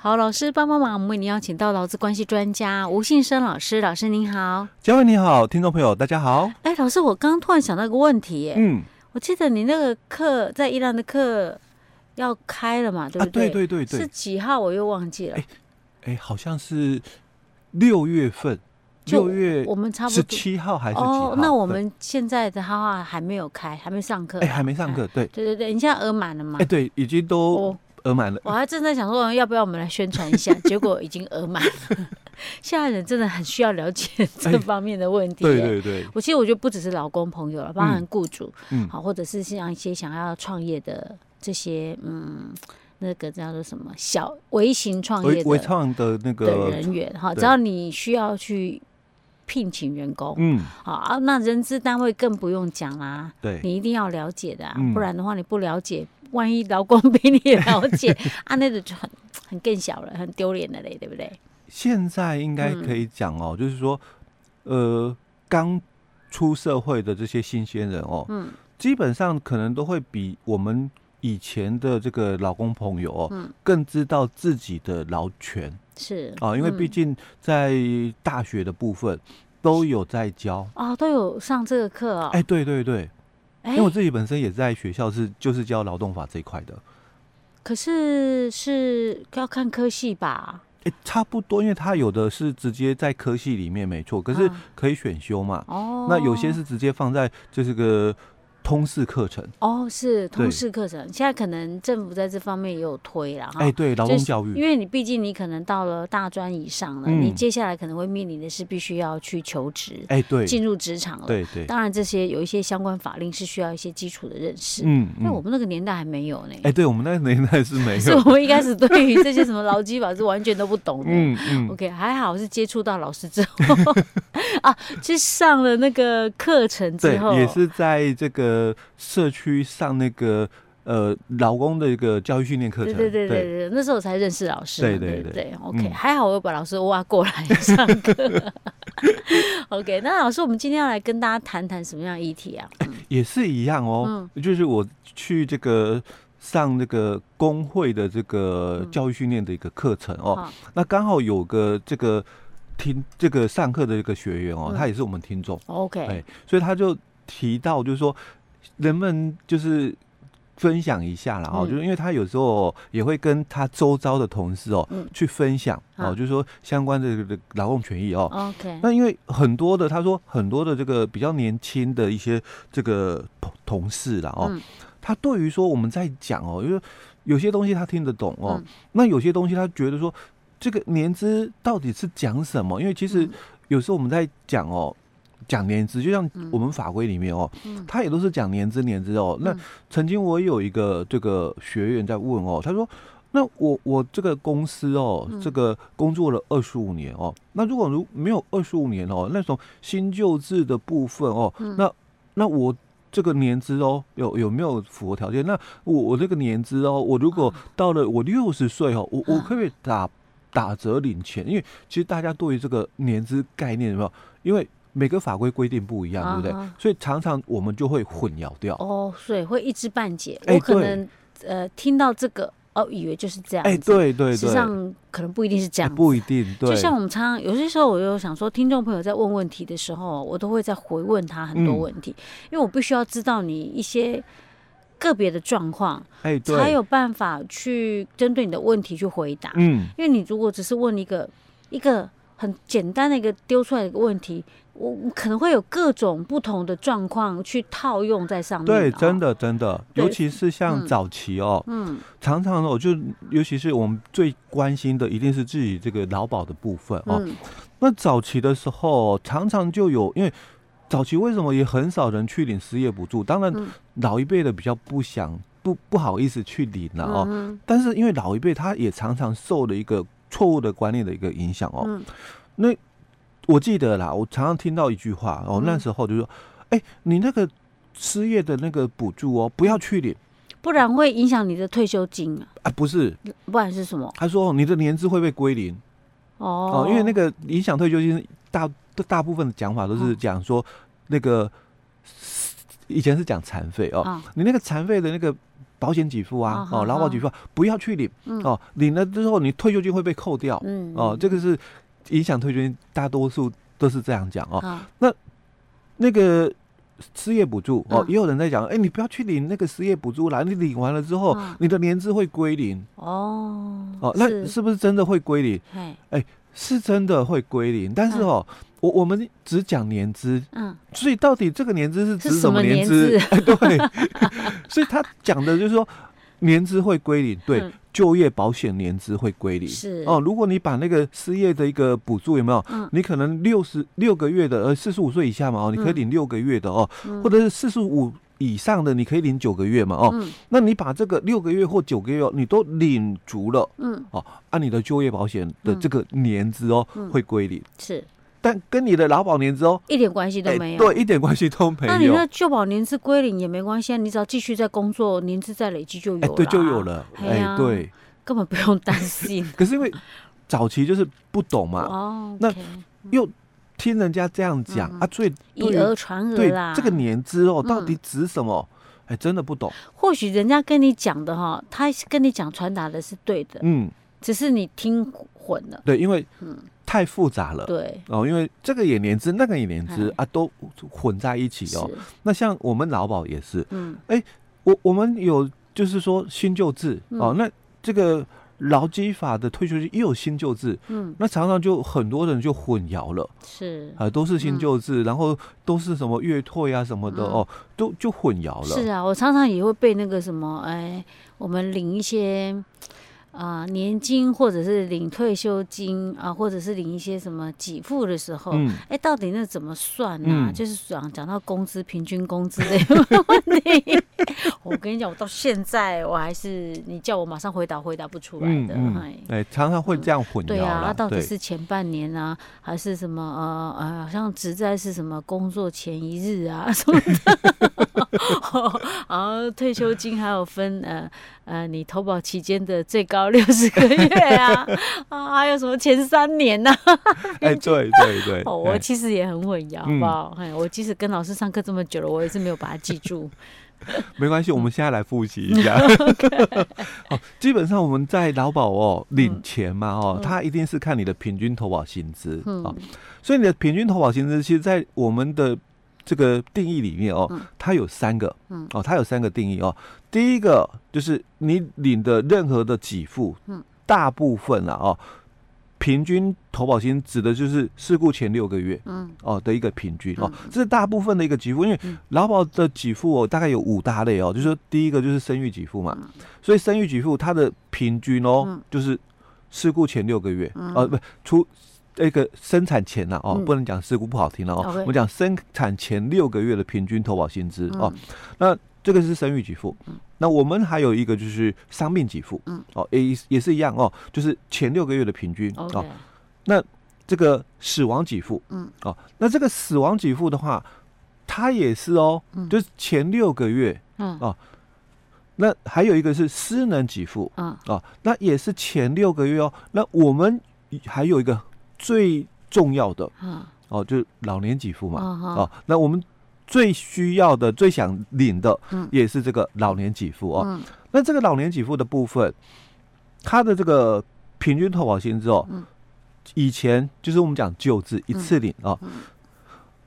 好，老师帮帮忙，我们为您邀请到劳资关系专家吴信生老师，老师您好，嘉惠你好，听众朋友大家好。哎，老师，我刚刚突然想到一个问题，耶。嗯，我记得你那个课在伊朗的课要开了嘛，对不对？啊、对对对对，是几号？我又忘记了。哎，哎，好像是六月份，六月我们差不多是七号还是几号？哦，那我们现在的话还没有开，还没上课。哎，还没上课，对对对对，你现在额满了吗？哎，对，已经都。哦额满了，我还正在想说要不要我们来宣传一下，结果已经额满了。现在人真的很需要了解这方面的问题。对对对，我其实我觉得不只是老公朋友了，包含雇主，嗯，好，或者是像一些想要创业的这些，嗯，那个叫做什么小微型创业的微创的那个人员，哈，只要你需要去聘请员工，嗯，好啊，那人资单位更不用讲啦，对，你一定要了解的啊，不然的话你不了解。万一老公比你了解 啊，那个就很很更小了，很丢脸的嘞，对不对？现在应该可以讲哦，嗯、就是说，呃，刚出社会的这些新鲜人哦，嗯，基本上可能都会比我们以前的这个老公朋友哦，嗯，更知道自己的劳权。是啊，因为毕竟在大学的部分都有在教。啊、哦，都有上这个课啊、哦，哎，对对对。因为我自己本身也在学校是就是教劳动法这一块的，可是是要看科系吧？哎，差不多，因为他有的是直接在科系里面没错，可是可以选修嘛。哦，那有些是直接放在就是个。通识课程哦，是通识课程。现在可能政府在这方面也有推了哈。哎，对，劳动教育，因为你毕竟你可能到了大专以上了，你接下来可能会面临的是必须要去求职，哎，对，进入职场了。对对。当然，这些有一些相关法令是需要一些基础的认识。嗯，那我们那个年代还没有呢。哎，对我们那个年代是没有。是我们一开始对于这些什么劳基法是完全都不懂的。嗯嗯。OK，还好是接触到老师之后 啊，去上了那个课程之后，也是在这个社区。上那个呃劳工的一个教育训练课程，对对对对。对，那时候我才认识老师，对对对，对，OK，还好我又把老师挖过来上课，OK，那老师，我们今天要来跟大家谈谈什么样的议题啊？也是一样哦，就是我去这个上那个工会的这个教育训练的一个课程哦，那刚好有个这个听这个上课的一个学员哦，他也是我们听众，OK，哎，所以他就提到就是说。人们就是分享一下了哦，就是因为他有时候也会跟他周遭的同事哦去分享哦，就是说相关的这个劳动权益哦。OK。那因为很多的他说很多的这个比较年轻的一些这个同同事了哦，他对于说我们在讲哦，因为有些东西他听得懂哦，那有些东西他觉得说这个年资到底是讲什么？因为其实有时候我们在讲哦。讲年资，就像我们法规里面哦，他也都是讲年资年资哦。那曾经我有一个这个学员在问哦，他说：“那我我这个公司哦，这个工作了二十五年哦，那如果如没有二十五年哦，那种新旧制的部分哦，那那我这个年资哦，有有没有符合条件？那我我这个年资哦，我如果到了我六十岁哦，我我可不可以打打折领钱？因为其实大家对于这个年资概念有没有？因为每个法规规定不一样，对不对？所以常常我们就会混淆掉。哦，所以会一知半解。我可能呃听到这个哦，以为就是这样。哎，对对对，实际上可能不一定是这样。不一定。对。就像我们常常有些时候，我就想说，听众朋友在问问题的时候，我都会在回问他很多问题，因为我必须要知道你一些个别的状况，哎，才有办法去针对你的问题去回答。嗯，因为你如果只是问一个一个很简单的一个丢出来的一个问题。我可能会有各种不同的状况去套用在上面。对，真的真的，尤其是像早期哦，嗯，常常我，就尤其是我们最关心的，一定是自己这个劳保的部分哦。那早期的时候，常常就有，因为早期为什么也很少人去领失业补助？当然，老一辈的比较不想不不好意思去领了哦。但是因为老一辈他也常常受了一个错误的观念的一个影响哦。那我记得啦，我常常听到一句话哦，那时候就说：“哎、欸，你那个失业的那个补助哦，不要去领，不然会影响你的退休金啊。”啊，不是，不然是什么？他说：“你的年资会被归零。”哦，因为那个影响退休金大大部分的讲法都是讲说那个以前是讲残废哦，你那个残废的那个保险给付啊，哦哦，劳保给付、啊、不要去领，嗯。哦，领了之后你退休金会被扣掉，嗯。哦，这个是影响退休金，大多数都是这样讲哦。那那个失业补助哦，嗯也有人在讲，哎，你不要去领那个失业补助啦，你领完了之后，嗯你的年资会归零，哦哦，那是。不是真的会归零？哎是真的会归零，但是哦，我我们只讲年资，嗯。所以到底这个年资是指什么年资？对，所以他讲的就是说年资会归零，对，嗯。就业保险年资会归零。是。哦，如果你把那个失业的一个补助有没有？嗯。你可能六十六个月的，呃，四十五岁以下嘛，哦，你可以领六个月的哦，嗯。或者是四十五以上的，你可以领九个月嘛，哦，嗯。那你把这个六个月或九个月哦你都领足了。嗯。哦，按你的就业保险的这个年资哦，嗯。会归零，是但跟你的劳保年资哦，一点关系都哎没有。对，一点关系都没有。那你那旧保年资归零也没关系啊，你只要继续在工作，年资再累积就有了、哎，对，就有了，哎对。根本不用担心。可是因为早期就是不懂嘛，哦，那又听人家这样讲嗯啊，所以讹传讹对啦。这个年资哦，嗯到底指什么？哎，真的不懂。或许人家跟你讲的哈，他跟你讲传达的是对的，嗯，只是你听混了。对，因为嗯太复杂了。对，哦，因为这个也年资，那个也年资哎。啊，都混在一起哦。那像我们劳保也是，嗯。我我们有就是说新旧制哦，嗯那这个劳基法的退休金也有新旧制，嗯，那常常就很多人就混淆了。是。啊、都是新嗯旧制，然后都是什么月退啊什么的、嗯。哦，都就混淆了。是啊，我常常也会被那个什么，哎，我们领一些。啊、年金或者是领退休金啊，或者是领一些什么给付的时候，嗯，哎、到底那怎么算呢、啊？嗯就是讲讲到工资、平均工资的 问题。我跟你讲，我到现在我还是你叫我马上回答，回答不出来的。嗯哎、哎，常常会这样混淆对啊，那到底是前半年啊，还是什么呃呃，好像职在是什么工作前一日啊什么的，然后退休金还有分呃呃，你投保期间的最高六十个月啊 啊，还有什么前三年呢、啊？哎，对对对，哦，我哎其实也很混淆，好嗯不好？哎、我即使跟老师上课这么久了，我也是没有把它记住。没关系，我们现在来复习一下。好，基本上我们在劳保哦领钱嘛哦，嗯它一定是看你的平均投保薪资嗯哦，所以你的平均投保薪资，其实，在我们的这个定义里面哦嗯，它有三个嗯哦，它有三个定义哦。第一个就是你领的任何的给付，嗯大部分啊哦。平均投保薪指的就是事故前六个月，嗯。哦的一个平均哦嗯，这是大部分的一个给付，因为嗯。劳保的给付哦大概有五大类哦，就是说第一个就是生育给付嘛，嗯。所以生育给付它的平均哦嗯。就是事故前六个月，嗯。呃不出那个生产前呐哦嗯。不能讲事故不好听了哦我讲生产前六个月的平均投保薪资哦。嗯，那这个是生育给付。嗯，那我们还有一个就是伤病给付。嗯，哦也也是一样哦，就是前六个月的平均。哦。，OK，这个死亡给付，嗯，哦，那这个死亡给付的话，它也是哦，嗯。就是前六个月，嗯。哦那还有一个是失能给付，嗯。哦，那也是前六个月哦。那我们还有一个最重要的。嗯。哦，就是老年给付嘛，嗯哦，那我们最需要的、最想领的嗯。也是这个老年给付哦。嗯。那这个老年给付的部分，它的这个平均投保薪资哦，嗯。以前就是我们讲旧制一次领哦，嗯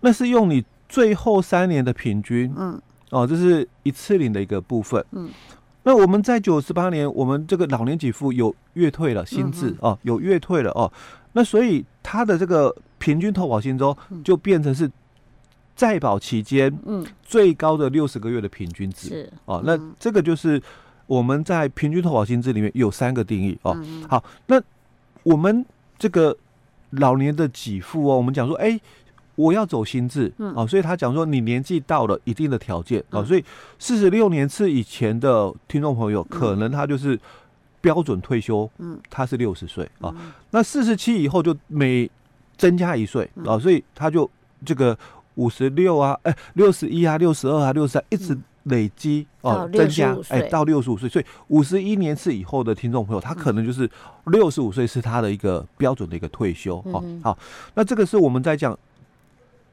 那是用你最后三年的平均嗯。哦，这是一次领的一个部分。嗯。那我们在九十八年，我们这个老年给付有月退了，新制嗯哦，有月退了哦，那所以它的这个平均投保薪资就变成是在保期间嗯，最高的六十个月的平均值。是。哦，那嗯。这个就是我们在平均投保薪资里面有三个定义哦。嗯好，那我们这个老年的给付哦，我们讲说，哎、我要走心智，嗯。哦，所以他讲说你年纪到了一定的条件，哦，嗯。所以四十六年次以前的听众朋友，可能他就是标准退休，嗯，他是六十岁啊，嗯。那四十七以后就每增加一岁嗯。啊，所以他就这个五十六啊，哎，六十一啊，六十二啊，六十三，一直嗯累积到哦，增加哎，岁。到六十五岁，所以五十一年次以后的听众朋友，他可能就是六十五岁是他的一个标准的一个退休哦嗯。好，那这个是我们在讲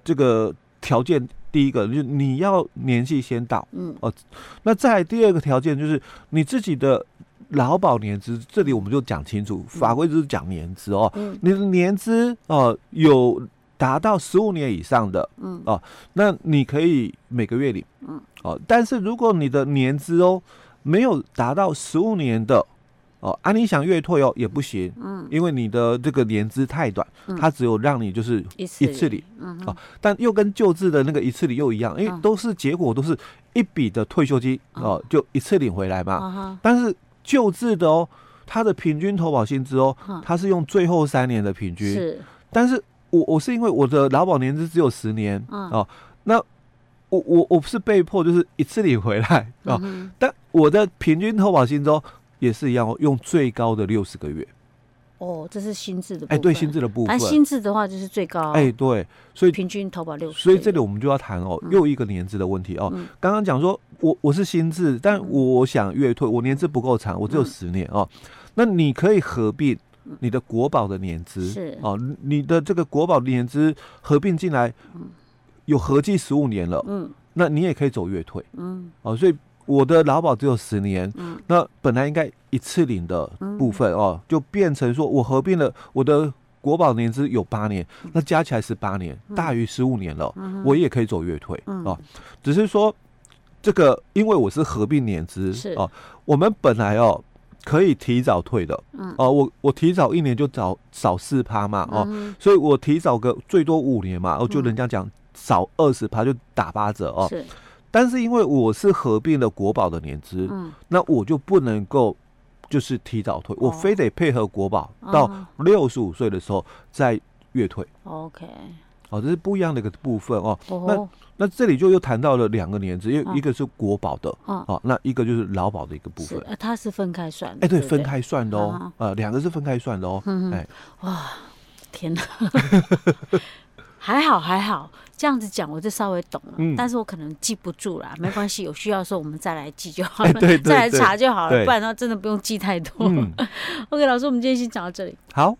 这个条件第一个就是你要年纪先到，嗯。哦，那再第二个条件就是你自己的劳保年资，这里我们就讲清楚，法规就是讲年资哦，嗯。你的年资哦有达到十五年以上的，嗯。哦，那你可以每个月领，嗯。哦，但是如果你的年资哦没有达到十五年的。哦，啊，你想月退哦也不行，嗯，因为你的这个年资太短，嗯。它只有让你就是一次领，嗯哦，但又跟旧制的那个一次领又一样，因为嗯都是结果都是一笔的退休金哦，就一次领回来嘛。但是旧制的哦，它的平均投保薪资哦嗯，它是用最后三年的平均，是，但是我我是因为我的劳保年资只有十年嗯哦，那我我我不是被迫就是一次领回来哦，嗯但我的平均投保薪资哦。也是一样哦，用最高的六十个月。哦，这是薪资的部分，哎，对，薪资的部分。但新制的话就是最高，哎，对，所以平均投保六十。所以这里我们就要谈哦，嗯又一个年资的问题哦。嗯刚刚讲说我我是薪资，但我想月退，我年资不够长，我只有十年哦。那你可以合并你的国宝的年资，是。哦，你的这个国宝年资合并进来，有合计十五年了，嗯。那你也可以走月退。嗯。哦。所以我的劳保只有十年，嗯。那本来应该一次领的部分哦，就变成说我合并了我的国宝年资有八年，那加起来是八年，大于十五年了，我也可以走月退嗯。哦。只是说这个，因为我是合并年资是。资哦，我们本来哦可以提早退的，嗯。哦，我我提早一年就早少四趴嘛哦，嗯。所以我提早个最多五年嘛，哦，就人家讲少二十趴就打八折哦。是。但是因为我是合并了国宝的年资，嗯。那我就不能够就是提早退，我哦。非得配合国保到哦六十五岁的时候再月退。OK 哦，这是不一样的一个部分哦。哦那这里就又谈到了两个年资，因嗯为一个是国保的，嗯哦，那一个就是劳保的一个部分。它是分开算的，哎，对，分开算的哦啊，呃，两个是分开算的哦。嗯哎，天哪，还好还好，这样子讲我就稍微懂了，嗯但是我可能记不住啦，没关系，有需要的时候我们再来记就好了，再来查就好了，不然的话真的不用记太多。嗯，OK，老师，我们今天先讲到这里。好。